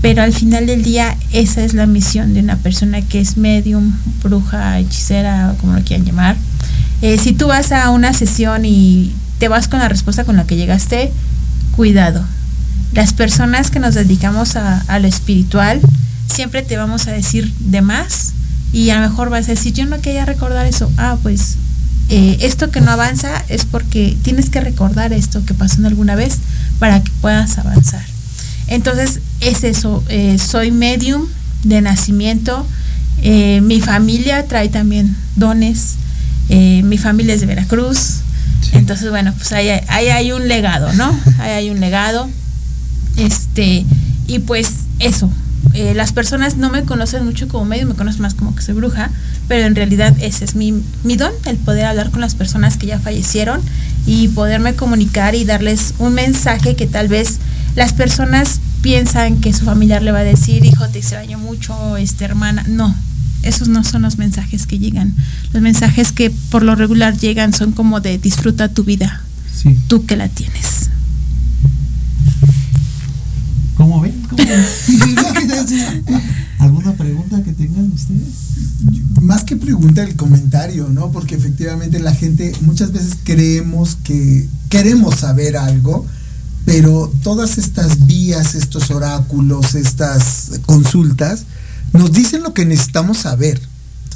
pero al final del día esa es la misión de una persona que es medium, bruja, hechicera, como lo quieran llamar. Eh, si tú vas a una sesión y te vas con la respuesta con la que llegaste, cuidado. Las personas que nos dedicamos a, a lo espiritual, siempre te vamos a decir de más y a lo mejor vas a decir, yo no quería recordar eso. Ah, pues eh, esto que no avanza es porque tienes que recordar esto que pasó en alguna vez para que puedas avanzar. Entonces, es eso, eh, soy medium de nacimiento, eh, mi familia trae también dones, mi familia es de Veracruz, entonces, bueno, pues ahí, ahí, hay un legado, ¿no? Ahí hay un legado, este, y pues eso, eh, las personas no me conocen mucho como medio, me conocen más como que soy bruja, pero en realidad ese es mi, mi don, el poder hablar con las personas que ya fallecieron y poderme comunicar y darles un mensaje que tal vez las personas piensan que su familiar le va a decir, hijo, te extraño mucho, este hermana. No, esos no son los mensajes que llegan. Los mensajes que por lo regular llegan son como de disfruta tu vida, tú que la tienes. ¿Cómo ven? ¿Alguna pregunta que tengan ustedes? Más que pregunta, el comentario, ¿no? Porque efectivamente la gente muchas veces creemos que queremos saber algo, pero todas estas vías, estos oráculos, estas consultas, nos dicen lo que necesitamos saber.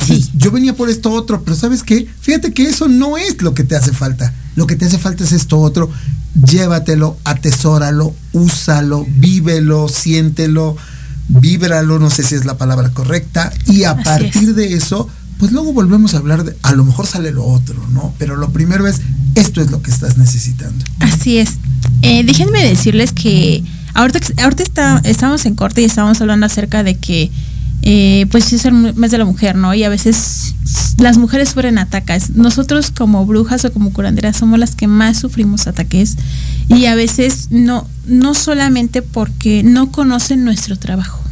sí. Yo venía por esto otro, pero ¿sabes qué? Fíjate que eso no es lo que te hace falta. Lo que te hace falta es esto otro llévatelo, atesóralo, úsalo, vívelo, siéntelo, víbralo, no sé si es la palabra correcta, y a partir de eso, pues luego volvemos a hablar de, a lo mejor sale lo otro, ¿no? Pero lo primero es, esto es lo que estás necesitando. Así es. Eh, déjenme decirles que ahorita, ahorita está, estamos en corte y estamos hablando acerca de que eh, pues es el mes de la mujer, ¿no? Y a veces las mujeres sufren ataques. Nosotros como brujas o como curanderas somos las que más sufrimos ataques y a veces no, no solamente porque no conocen nuestro trabajo.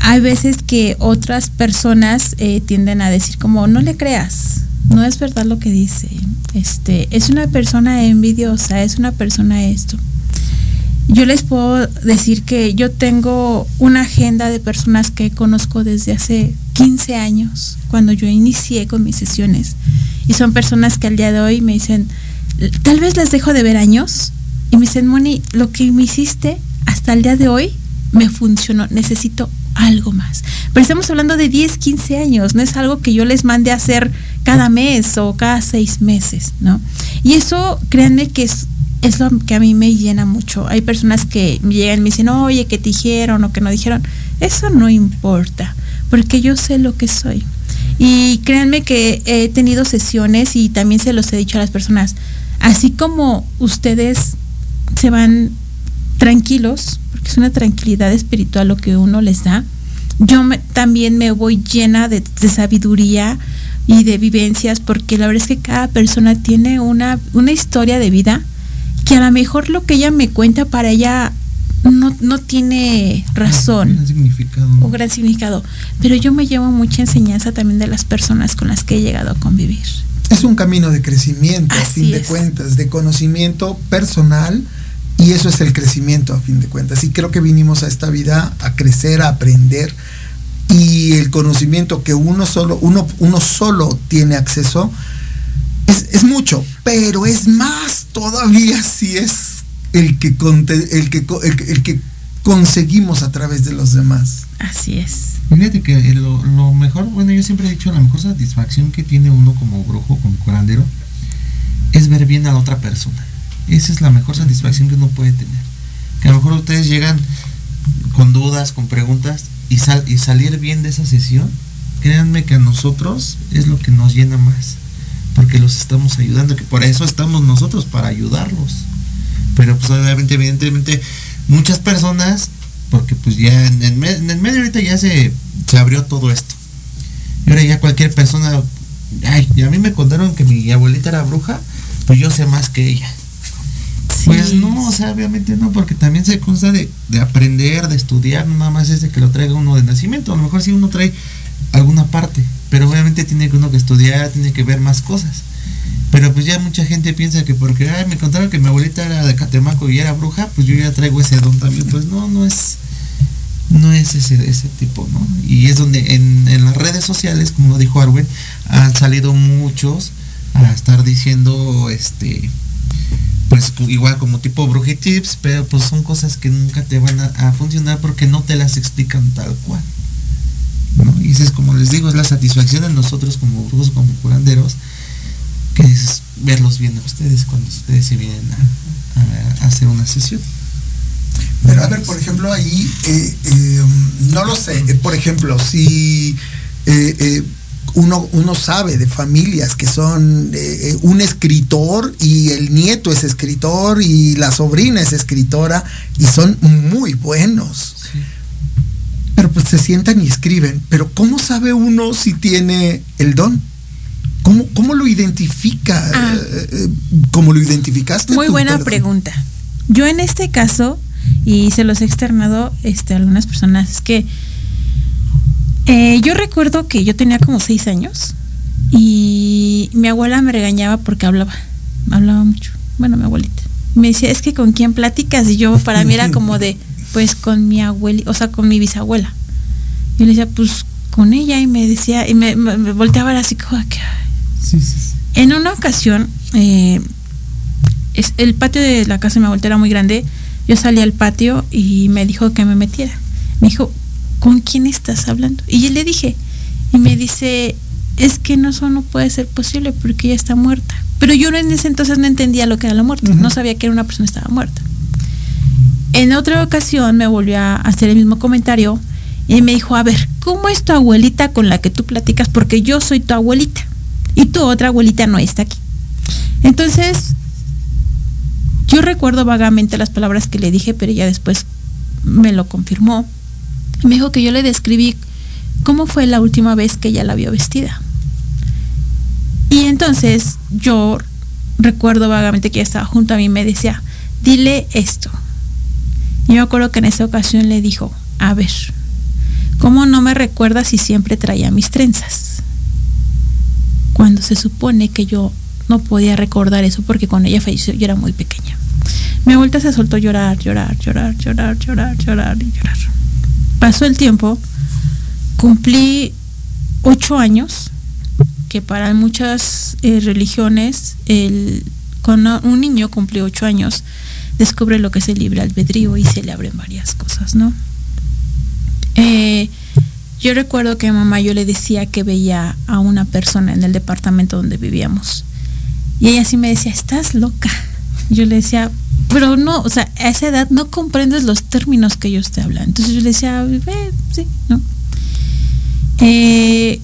Hay veces que otras personas eh, tienden a decir como no le creas, no es verdad lo que dice, este, es una persona envidiosa, es una persona esto yo les puedo decir que yo tengo una agenda de personas que conozco desde hace 15 años, cuando yo inicié con mis sesiones. Y son personas que al día de hoy me dicen, tal vez les dejo de ver años. Y me dicen, Moni, lo que me hiciste hasta el día de hoy me funcionó, necesito algo más. Pero estamos hablando de 10, 15 años, no es algo que yo les mande a hacer cada mes o cada seis meses, ¿no? Y eso, créanme que es es lo que a mí me llena mucho. Hay personas que llegan y me dicen, oye, que te dijeron o que no dijeron. Eso no importa, porque yo sé lo que soy. Y créanme que he tenido sesiones y también se los he dicho a las personas, así como ustedes se van tranquilos, porque es una tranquilidad espiritual lo que uno les da, yo también me voy llena de, de, sabiduría y de vivencias, porque la verdad es que cada persona tiene una, una historia de vida que a lo mejor lo que ella me cuenta para ella no, no tiene razón o gran significado, pero yo me llevo mucha enseñanza también de las personas con las que he llegado a convivir. Es un camino de crecimiento, a fin de cuentas, de conocimiento personal, y eso es el crecimiento, a fin de cuentas. Y creo que vinimos a esta vida a crecer, a aprender, y el conocimiento que uno solo, uno, uno solo tiene acceso, es, mucho, pero es más todavía si es el que, el que, el, que conseguimos a través de los demás. Así es. Fíjate que lo, mejor, bueno, yo siempre he dicho, la mejor satisfacción que tiene uno como brujo, como curandero, es ver bien a la otra persona. Esa es la mejor satisfacción que uno puede tener. Que a lo mejor ustedes llegan con dudas, con preguntas, y, sal, y salir bien de esa sesión, créanme que a nosotros es lo que nos llena más porque los estamos ayudando, que por eso estamos nosotros, para ayudarlos. Pero pues obviamente, evidentemente, muchas personas, porque pues ya en el, medio ahorita ya se, se abrió todo esto. Y ahora ya cualquier persona, ay, y a mí me contaron que mi abuelita era bruja, pues yo sé más que ella. Pues no, o sea, obviamente no, porque también se consta de, de, aprender, de estudiar, no nada más es de que lo traiga uno de nacimiento, a lo mejor si uno trae alguna parte, pero obviamente tiene que uno que estudiar, tiene que ver más cosas. Pero pues ya mucha gente piensa que porque ay, me contaron que mi abuelita era de Catemaco y era bruja, pues yo ya traigo ese don también. Pues no, no es no es ese, ese tipo, ¿no? Y es donde en, en las redes sociales, como dijo Arwen, han salido muchos a estar diciendo, este, pues igual como tipo brujitips, pero pues son cosas que nunca te van a, a funcionar porque no te las explican tal cual. ¿no? Y eso es como les digo, es la satisfacción de nosotros como brujos, como curanderos, que es verlos bien a ustedes cuando ustedes se vienen a, a hacer una sesión. Pero a ver, por ejemplo, ahí, eh, eh, no lo sé, eh, por ejemplo, si eh, uno, uno sabe de familias que son un escritor y el nieto es escritor y la sobrina es escritora y son muy buenos. Pero pues se sientan y escriben. Pero ¿cómo sabe uno si tiene el don? ¿Cómo, cómo lo identifica? Ah. Eh, eh, ¿Cómo lo identificaste? Muy tú, buena perdón? pregunta. Yo en este caso, y se los he externado este, a algunas personas, es que eh, yo recuerdo que yo tenía como seis años y mi abuela me regañaba porque hablaba, hablaba mucho. Bueno, mi abuelita. Me decía, es que con quién platicas. Y yo, para mí era como de, pues con mi abuela, o sea, con mi bisabuela. Yo le decía, pues con ella. Y me decía, y me, me, me volteaba así como que, ay, Sí, sí, sí. en una ocasión, eh, es, el patio de la casa de mi abuelita era muy grande. Yo salí al patio y me dijo que me metiera. Me dijo, ¿con quién estás hablando? Y yo le dije, y me dice, es que no, eso no puede ser posible porque ella está muerta. Pero yo en ese entonces no entendía lo que era la muerte, no sabía que era una persona que estaba muerta. En otra ocasión me volvió a hacer el mismo comentario y me dijo, a ver, ¿cómo es tu abuelita con la que tú platicas? Porque yo soy tu abuelita y tu otra abuelita no está aquí. Entonces, yo recuerdo vagamente las palabras que le dije, pero ella después me lo confirmó. Me dijo que yo le describí cómo fue la última vez que ella la vio vestida. Y entonces yo recuerdo vagamente que ella estaba junto a mí y me decía, dile esto. Y yo acuerdo que en esa ocasión le dijo, a ver, ¿cómo no me recuerdas si siempre traía mis trenzas? Cuando se supone que yo no podía recordar eso porque cuando ella falleció yo era muy pequeña. Mi abuelita se soltó llorar, llorar, llorar, llorar, llorar, llorar y llorar. Pasó el tiempo, cumplí ocho años, que para muchas eh, religiones, el, cuando un niño cumple ocho años, descubre lo que es el libre albedrío y se le abren varias cosas, ¿no? Eh, yo recuerdo que a mamá yo le decía que veía a una persona en el departamento donde vivíamos. Y ella sí me decía, estás loca. Yo le decía, pero no, o sea, a esa edad no comprendes los términos que ellos te hablan. Entonces yo le decía, "Eh, sí, ¿no? Eh,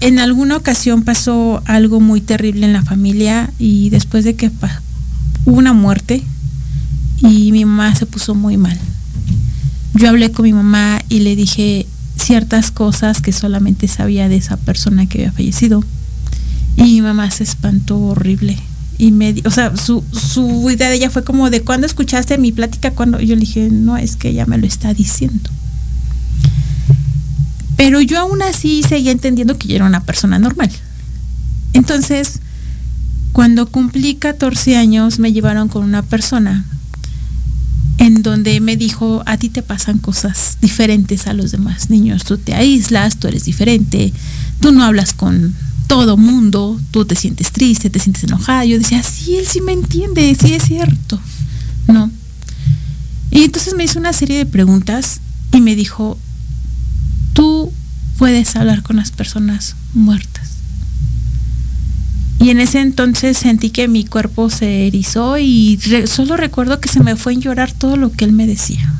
en alguna ocasión pasó algo muy terrible en la familia y después de que hubo una muerte y mi mamá se puso muy mal. Yo hablé con mi mamá y le dije ciertas cosas que solamente sabía de esa persona que había fallecido. Y mi mamá se espantó horrible. Y me, o sea, su, su idea de ella fue como de cuando escuchaste mi plática, cuando yo le dije, no, es que ella me lo está diciendo. Pero yo aún así seguía entendiendo que yo era una persona normal. Entonces, cuando cumplí 14 años, me llevaron con una persona en donde me dijo, a ti te pasan cosas diferentes a los demás niños, tú te aíslas, tú eres diferente, tú no hablas con todo mundo, tú te sientes triste, te sientes enojada. Yo decía, sí, él sí me entiende, sí es cierto. No. Y entonces me hizo una serie de preguntas y me dijo, tú puedes hablar con las personas muertas. Y en ese entonces sentí que mi cuerpo se erizó y solo recuerdo que se me fue en llorar todo lo que él me decía.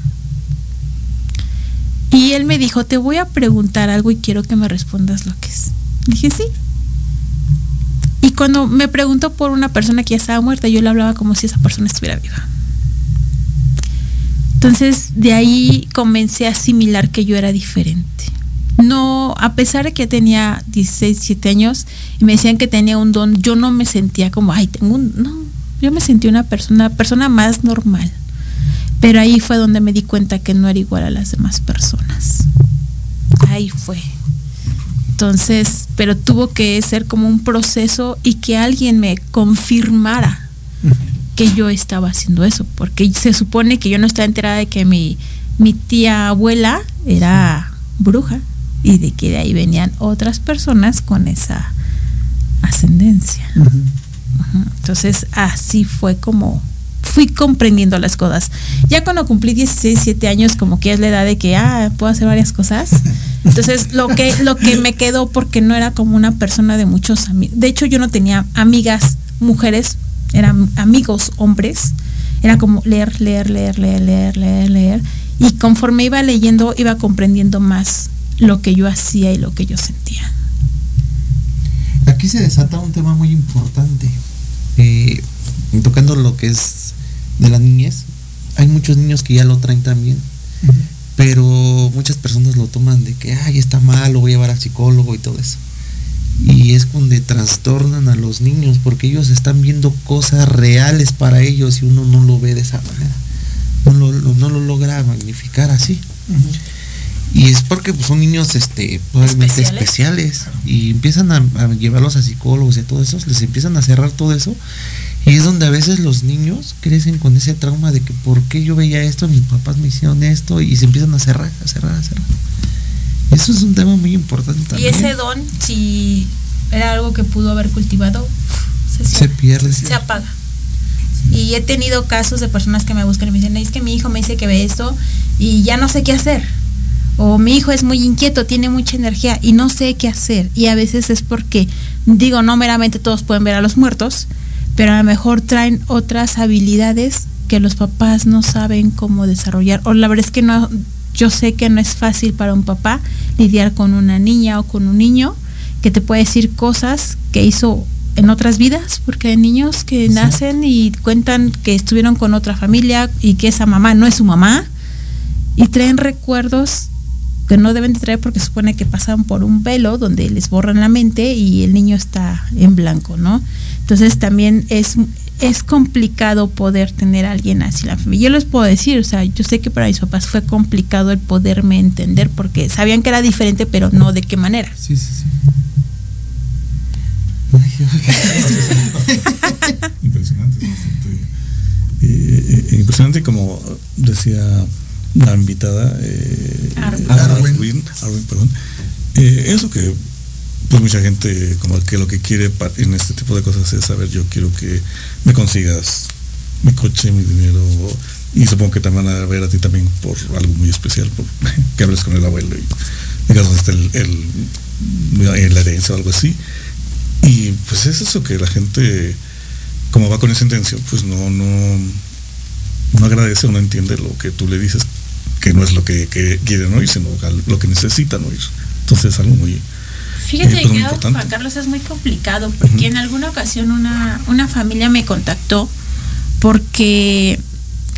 Y él me dijo, te voy a preguntar algo y quiero que me respondas lo que es. Dije, sí. Y cuando me preguntó por una persona que ya estaba muerta, yo le hablaba como si esa persona estuviera viva. Entonces, de ahí comencé a asimilar que yo era diferente. No, a pesar de que tenía 16, 17 años y me decían que tenía un don, yo no me sentía como, ay, tengo un. No, yo me sentí una persona, persona más normal. Pero ahí fue donde me di cuenta que no era igual a las demás personas. Ahí fue. Entonces, pero tuvo que ser como un proceso y que alguien me confirmara que yo estaba haciendo eso, porque se supone que yo no estaba enterada de que mi, mi tía abuela era bruja y de que de ahí venían otras personas con esa ascendencia. Entonces así fue como fui comprendiendo las cosas. Ya cuando cumplí 16, 17 años, como que es la edad de que, ah, puedo hacer varias cosas. Entonces, lo que, lo que me quedó, porque no era como una persona de muchos amigos. De hecho, yo no tenía amigas mujeres, eran amigos hombres. Era como leer, leer, leer, leer, leer, leer, leer. Y conforme iba leyendo, iba comprendiendo más lo que yo hacía y lo que yo sentía. Aquí se desata un tema muy importante. Eh, tocando lo que es de la niñez, hay muchos niños que ya lo traen también, uh -huh. pero muchas personas lo toman de que, ay, está mal, lo voy a llevar al psicólogo y todo eso. Y es donde trastornan a los niños porque ellos están viendo cosas reales para ellos y uno no lo ve de esa manera. No lo, no lo logra magnificar así. Uh -huh. Y es porque pues, son niños este, probablemente especiales. especiales y empiezan a, a, llevarlos a psicólogos y a todo eso, les empiezan a cerrar todo eso y es donde a veces los niños crecen con ese trauma de que por qué yo veía esto, mis papás me hicieron esto y se empiezan a cerrar, a cerrar, a cerrar. Eso es un tema muy importante también. Y ese don, si era algo que pudo haber cultivado, se, se pierde. Se apaga. Y he tenido casos de personas que me buscan y me dicen, es que mi hijo me dice que ve esto y ya no sé qué hacer. O mi hijo es muy inquieto, tiene mucha energía y no sé qué hacer. Y a veces es porque, digo, no meramente todos pueden ver a los muertos, pero a lo mejor traen otras habilidades que los papás no saben cómo desarrollar. O la verdad es que no, yo sé que no es fácil para un papá lidiar con una niña o con un niño que te puede decir cosas que hizo en otras vidas, porque hay niños que nacen y cuentan que estuvieron con otra familia y que esa mamá no es su mamá y traen recuerdos que no deben de traer porque supone que pasan por un velo donde les borran la mente y el niño está en blanco, ¿no? Entonces también es, es complicado poder tener a alguien así la familia. Yo les puedo decir, o sea, yo sé que para mis papás fue complicado el poderme entender porque sabían que era diferente, pero no de qué manera. Sí, sí, sí. impresionante, bastante, eh, eh, impresionante como decía la invitada eh, Arwin. Arwin, Arwin, perdón. Eh, eso que pues mucha gente como que lo que quiere en este tipo de cosas es saber yo quiero que me consigas mi coche, mi dinero y supongo que te van a ver a ti también por algo muy especial, por que hables con el abuelo y digas dónde está el, el, la herencia o algo así. Y pues es eso que la gente como va con esa intención, pues no, no, no agradece o no entiende lo que tú le dices que no es lo que, que quieren oír, sino lo que necesitan oír. Entonces es algo muy... Fíjate eh, que Juan Carlos es muy complicado porque uh -huh. en alguna ocasión una, una familia me contactó porque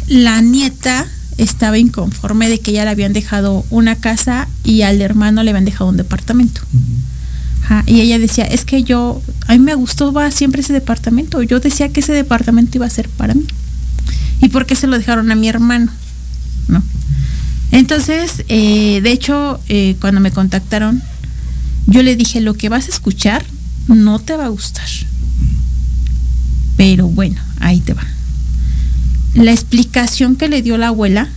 la nieta estaba inconforme de que ya le habían dejado una casa y al hermano le habían dejado un departamento. Uh -huh. Ajá, y ella decía, es que yo, a mí me gustó va siempre ese departamento. Yo decía que ese departamento iba a ser para mí. ¿Y por qué se lo dejaron a mi hermano? ¿No? Entonces, eh, de hecho, eh, cuando me contactaron, yo le dije, lo que vas a escuchar no te va a gustar. Pero bueno, ahí te va. La explicación que le dio la abuela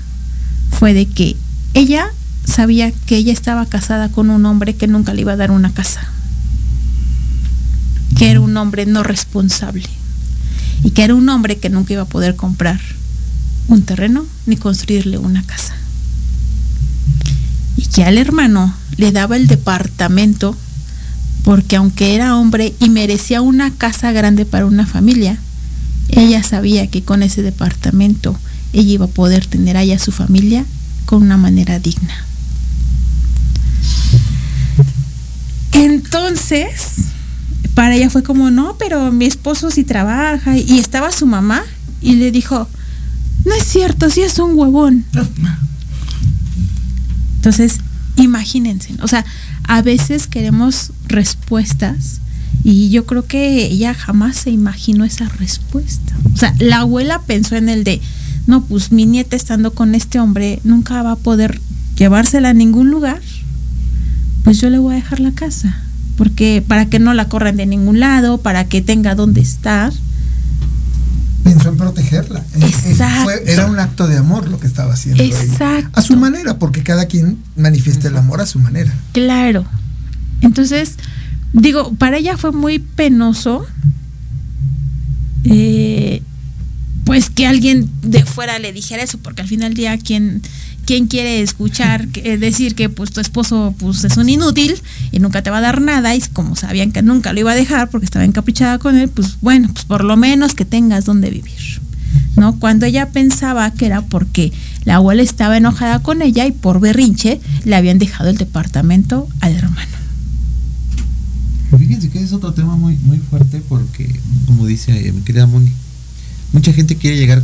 fue de que ella sabía que ella estaba casada con un hombre que nunca le iba a dar una casa. Que era un hombre no responsable. Y que era un hombre que nunca iba a poder comprar un terreno ni construirle una casa y que al hermano le daba el departamento porque aunque era hombre y merecía una casa grande para una familia, ella sabía que con ese departamento ella iba a poder tener allá su familia con una manera digna. Entonces, para ella fue como, no, pero mi esposo sí trabaja y estaba su mamá y le dijo, no es cierto, sí es un huevón. Entonces, imagínense, o sea, a veces queremos respuestas y yo creo que ella jamás se imaginó esa respuesta. O sea, la abuela pensó en el de, no, pues mi nieta estando con este hombre nunca va a poder llevársela a ningún lugar pues yo le voy a dejar la casa, porque para que no la corran de ningún lado, para que tenga dónde estar. Pensó en protegerla. Eh, eh, Exacto. fue- era un acto de amor lo que estaba haciendo. ella. Exacto. A su manera, porque cada quien manifiesta el amor a su manera. Claro. Entonces, digo, para ella fue muy penoso. eh, pues que alguien de fuera le dijera eso, porque al final del día, ¿quién, quién quiere escuchar eh, decir que pues tu esposo pues es un inútil y nunca te va a dar nada? Y como sabían que nunca lo iba a dejar porque estaba encaprichada con él, pues bueno, pues por lo menos que tengas donde vivir. ¿No? Cuando ella pensaba que era porque la abuela estaba enojada con ella y por berrinche le habían dejado el departamento al hermano. Fíjense que es otro tema muy, muy fuerte porque, como dice eh, mi querida Moni, mucha gente quiere llegar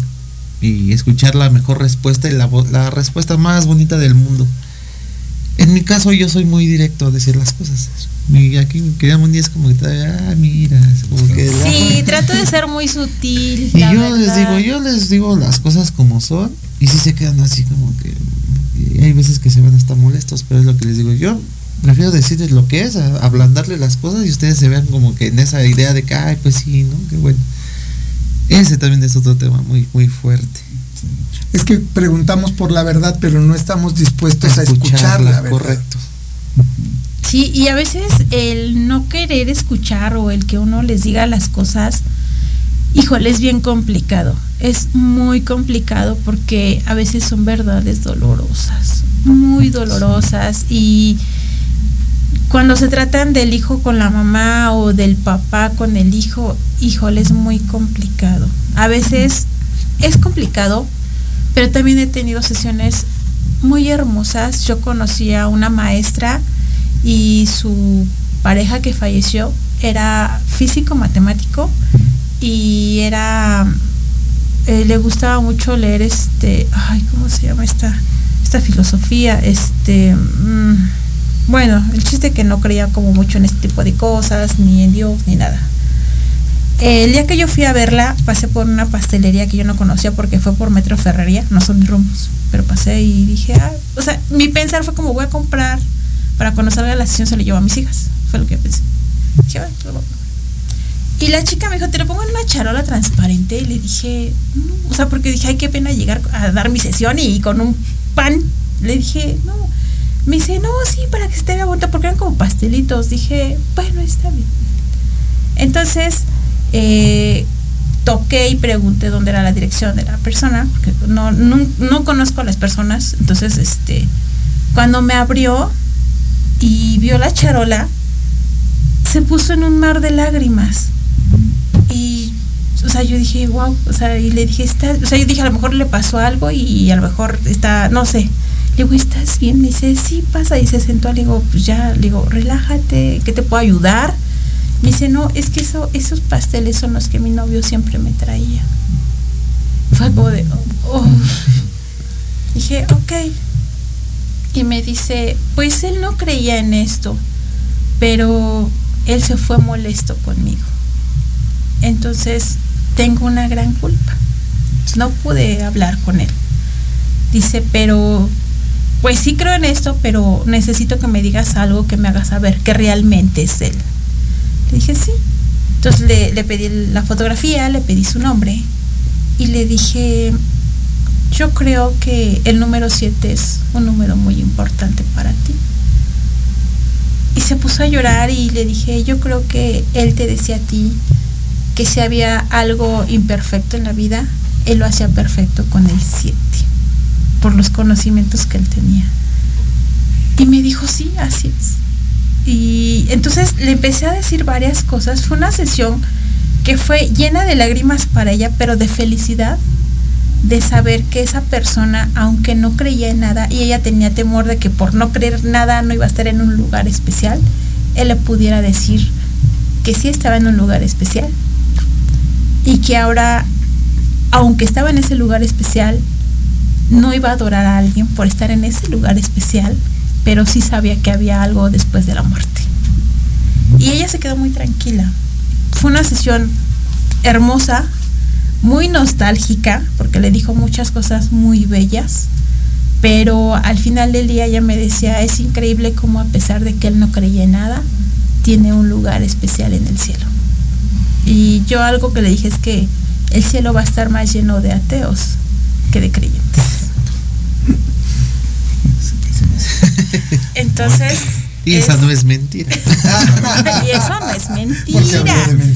y escuchar la mejor respuesta y la, la respuesta más bonita del mundo. En mi caso yo soy muy directo a decir las cosas. Mi, aquí mi querida Moni es como que ah, mira, como que... Sí, trato de ser muy sutil. Y la yo les digo, yo les digo las cosas como son y si se quedan así como que y hay veces que se van hasta molestos, pero es lo que les digo, yo prefiero decirles lo que es, ablandarle las cosas y ustedes se vean como que en esa idea de que, ay, pues sí, ¿no? Qué bueno. Ese también es otro tema muy, muy fuerte. Es que preguntamos por la verdad, pero no estamos dispuestos a escuchar la verdad. correcto. Sí, y a veces el no querer escuchar o el que uno les diga las cosas, híjole, es bien complicado. Es muy complicado porque a veces son verdades dolorosas, muy dolorosas. Y cuando se tratan del hijo con la mamá o del papá con el hijo, híjole, es muy complicado. A veces es complicado, pero también he tenido sesiones muy hermosas. Yo conocí a una maestra y su pareja que falleció era físico matemático y era eh, le gustaba mucho leer este ay cómo se llama esta esta filosofía este mm, bueno el chiste que no creía como mucho en este tipo de cosas ni en Dios ni nada el día que yo fui a verla, pasé por una pastelería que yo no conocía porque fue por Metro Ferrería, no son mis rumbos, pero pasé y dije, ah, o sea, mi pensar fue como voy a comprar para cuando salga la sesión se lo llevo a mis hijas, fue lo que pensé. Dije, "Bueno, lo voy a comprar". Y la chica me dijo, te lo pongo en una charola transparente y le dije, "No", o sea, porque dije, ay, qué pena llegar a dar mi sesión y con un pan. Le dije, no. Me dice, no, sí, para que esté bonito, porque eran como pastelitos. Dije, bueno, está bien. Entonces, eh, toqué y pregunté dónde era la dirección de la persona, porque no, no, no conozco a las personas. Entonces, este, cuando me abrió y vio la charola, se puso en un mar de lágrimas. Y, o sea, yo dije, wow, o sea, y le dije, está, o sea, yo dije, a lo mejor le pasó algo y a lo mejor está, no sé. Le digo, ¿estás bien? Me dice, sí, pasa. Y se sentó, le digo, pues ya, le digo, relájate, ¿qué te puedo ayudar? Me dice, no, es que eso, esos pasteles son los que mi novio siempre me traía. Fue como de, oh. Dije, ok. Y me dice, pues él no creía en esto, pero él se fue molesto conmigo. Entonces, tengo una gran culpa. No pude hablar con él. Dice, pero, pues sí creo en esto, pero necesito que me digas algo que me haga saber que realmente es él. Le dije, sí. Entonces le, pedí la fotografía, le pedí su nombre y le dije, yo creo que el número 7 es un número muy importante para ti. Y se puso a llorar y le dije, yo creo que él te decía a ti que si había algo imperfecto en la vida, él lo hacía perfecto con el 7, por los conocimientos que él tenía. Y me dijo, sí, así es. Y entonces le empecé a decir varias cosas. Fue una sesión que fue llena de lágrimas para ella, pero de felicidad de saber que esa persona, aunque no creía en nada y ella tenía temor de que por no creer nada no iba a estar en un lugar especial, él le pudiera decir que sí estaba en un lugar especial y que ahora, aunque estaba en ese lugar especial, no iba a adorar a alguien por estar en ese lugar especial, pero sí sabía que había algo después de la muerte. Y ella se quedó muy tranquila. Fue una sesión hermosa, muy nostálgica, porque le dijo muchas cosas muy bellas, Pero al final del día ella me decía, es increíble cómo a pesar de que él no creía en nada, tiene un lugar especial en el cielo. Y yo algo que le dije es que el cielo va a estar más lleno de ateos que de creyentes. Entonces... Y esa no es mentira. y eso no es mentira.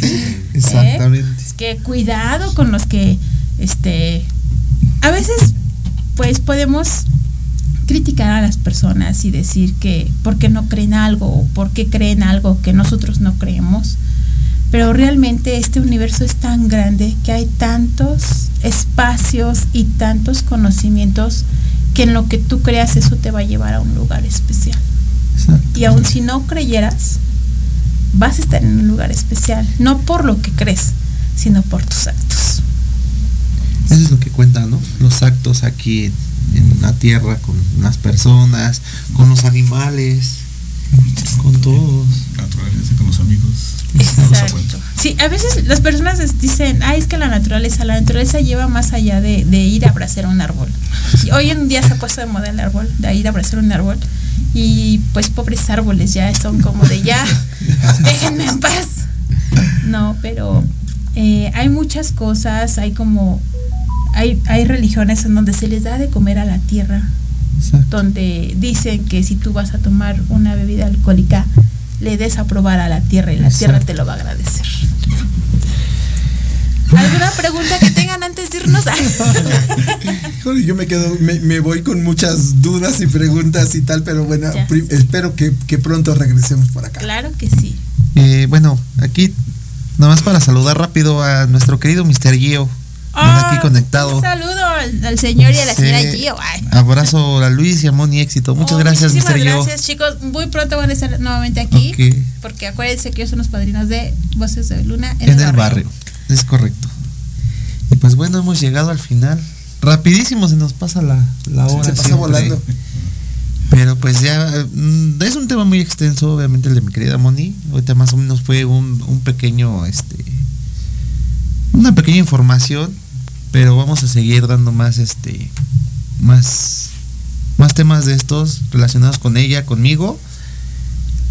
¿Eh? Exactamente. Es que cuidado con los que, este, a veces, pues podemos criticar a las personas y decir que por qué no creen algo o por qué creen algo que nosotros no creemos. Pero realmente este universo es tan grande que hay tantos espacios y tantos conocimientos que en lo que tú creas eso te va a llevar a un lugar especial. Y aun si no creyeras, vas a estar en un lugar especial, no por lo que crees, sino por tus actos. Eso es lo que cuentan, ¿no? Los actos aquí en la tierra, con las personas, con los animales, con todos. Naturaleza, con los amigos. Exacto. Sí, a veces las personas dicen, ay, es que la naturaleza, la naturaleza lleva más allá de, de ir a abrazar un árbol. Y hoy en día se ha puesto de moda el árbol, de ir a abrazar un árbol. Y pues pobres árboles ya son como de ya, déjenme en paz. No, pero eh, hay muchas cosas, hay como, hay, hay religiones en donde se les da de comer a la tierra, donde dicen que si tú vas a tomar una bebida alcohólica, le des a probar a la tierra y la tierra te lo va a agradecer. ¿Alguna pregunta que tengan antes de irnos? Híjole, yo me quedo, me, me voy con muchas dudas y preguntas y tal, pero bueno, espero que, que pronto regresemos por acá. claro que sí. Eh, bueno, aquí, nada más para saludar rápido a nuestro querido Mr. Gio. Aquí conectado. Ah, Un saludo al, al señor y a la Sí. señora Gio. Ay. Abrazo a Luis y a Moni éxito. Muchas Oh, gracias. Gio. gracias, chicos. Muy pronto van a estar nuevamente aquí. Porque acuérdense que ellos son los padrinos de Voces de Luna en, En el barrio. Es correcto. Y pues bueno, hemos llegado al final. Rapidísimo se nos pasa la, la hora. Se pasa siempre. volando. Pero pues ya, mm, es un tema muy extenso, obviamente el de mi querida Moni. Ahorita más o menos fue un, un pequeño, este, una pequeña información, pero vamos a seguir dando más, este, más, más temas de estos relacionados con ella, conmigo.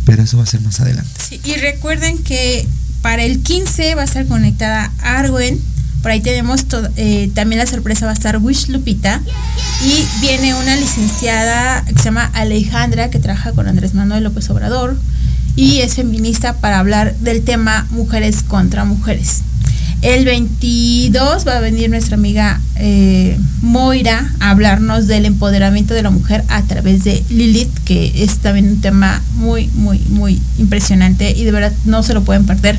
Pero eso va a ser más adelante. Sí, y recuerden que para el 15 va a estar conectada Arwen. Por ahí tenemos eh, también la sorpresa va a estar Wish Lupita. Y viene una licenciada que se llama Alejandra, que trabaja con Andrés Manuel López Obrador. Y es feminista para hablar del tema mujeres contra mujeres. El 22 va a venir nuestra amiga eh, Moira a hablarnos del empoderamiento de la mujer a través de Lilith, que es también un tema muy, muy, muy impresionante y de verdad no se lo pueden perder.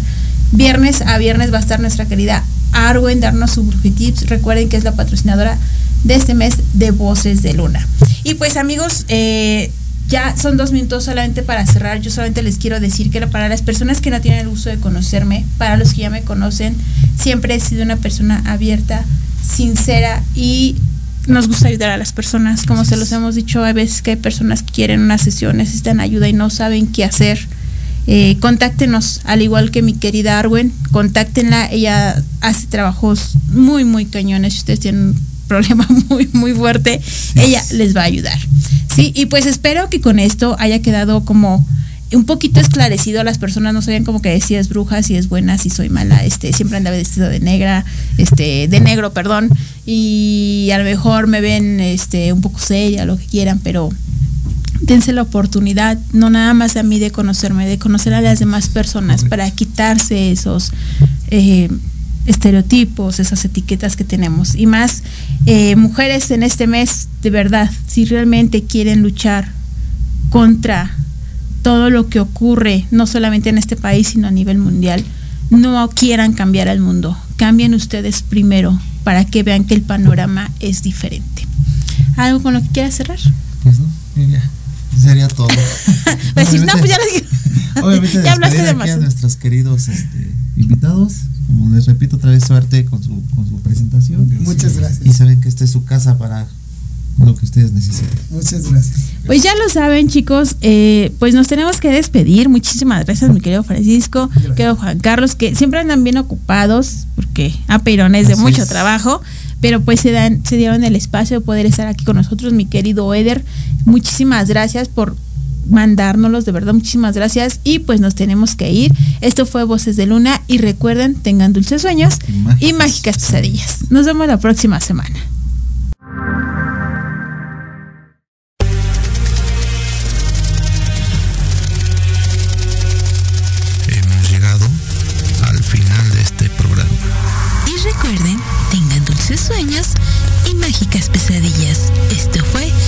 Viernes a viernes va a estar nuestra querida Arwen darnos su tips. Recuerden que es la patrocinadora de este mes de Voces de Luna. Y pues amigos, eh, ya son dos minutos solamente para cerrar. Yo solamente les quiero decir que para las personas que no tienen el gusto de conocerme, para los que ya me conocen, siempre he sido una persona abierta, sincera y nos gusta ayudar a las personas. Como se los hemos dicho, hay veces que hay personas que quieren una sesión, necesitan ayuda y no saben qué hacer. Eh, contáctenos, al igual que mi querida Arwen, contáctenla, ella hace trabajos muy, muy cañones. Si ustedes tienen un problema muy, muy fuerte, ella les va a ayudar. Sí, y pues espero que con esto haya quedado como un poquito esclarecido. Las personas, no sabían como que si es bruja, si es buena, si soy mala, este, siempre andaba vestido de negra, este, de negro, perdón, y a lo mejor me ven este un poco seria, lo que quieran, pero dense la oportunidad, no nada más a mí de conocerme, de conocer a las demás personas para quitarse esos eh, estereotipos, esas etiquetas que tenemos. Y más, eh, mujeres en este mes, de verdad, si realmente quieren luchar contra todo lo que ocurre, no solamente en este país, sino a nivel mundial, no quieran cambiar al mundo. Cambien ustedes primero para que vean que el panorama es diferente. ¿Algo con lo que quieras cerrar? Pues no, sería todo. Pues no, pues ya les Obviamente ya hablaste de aquí a más. nuestros queridos este, invitados. Como les repito otra vez, suerte con su, con su presentación. Muchas gracias. Y saben que esta es su casa para lo que ustedes necesiten. Muchas gracias. Pues ya lo saben, chicos. eh, pues nos tenemos que despedir. Muchísimas gracias, mi querido Francisco, querido Juan Carlos, que siempre andan bien ocupados, porque a Peirones de Así mucho es. trabajo. pero pues se, dan, se dieron el espacio de poder estar aquí con nosotros, mi querido Eder. Muchísimas gracias por mandárnoslos, de verdad, muchísimas gracias. Y pues nos tenemos que ir. Esto fue Voces de Luna y recuerden, tengan dulces sueños y mágicas pesadillas. Nos vemos la próxima semana.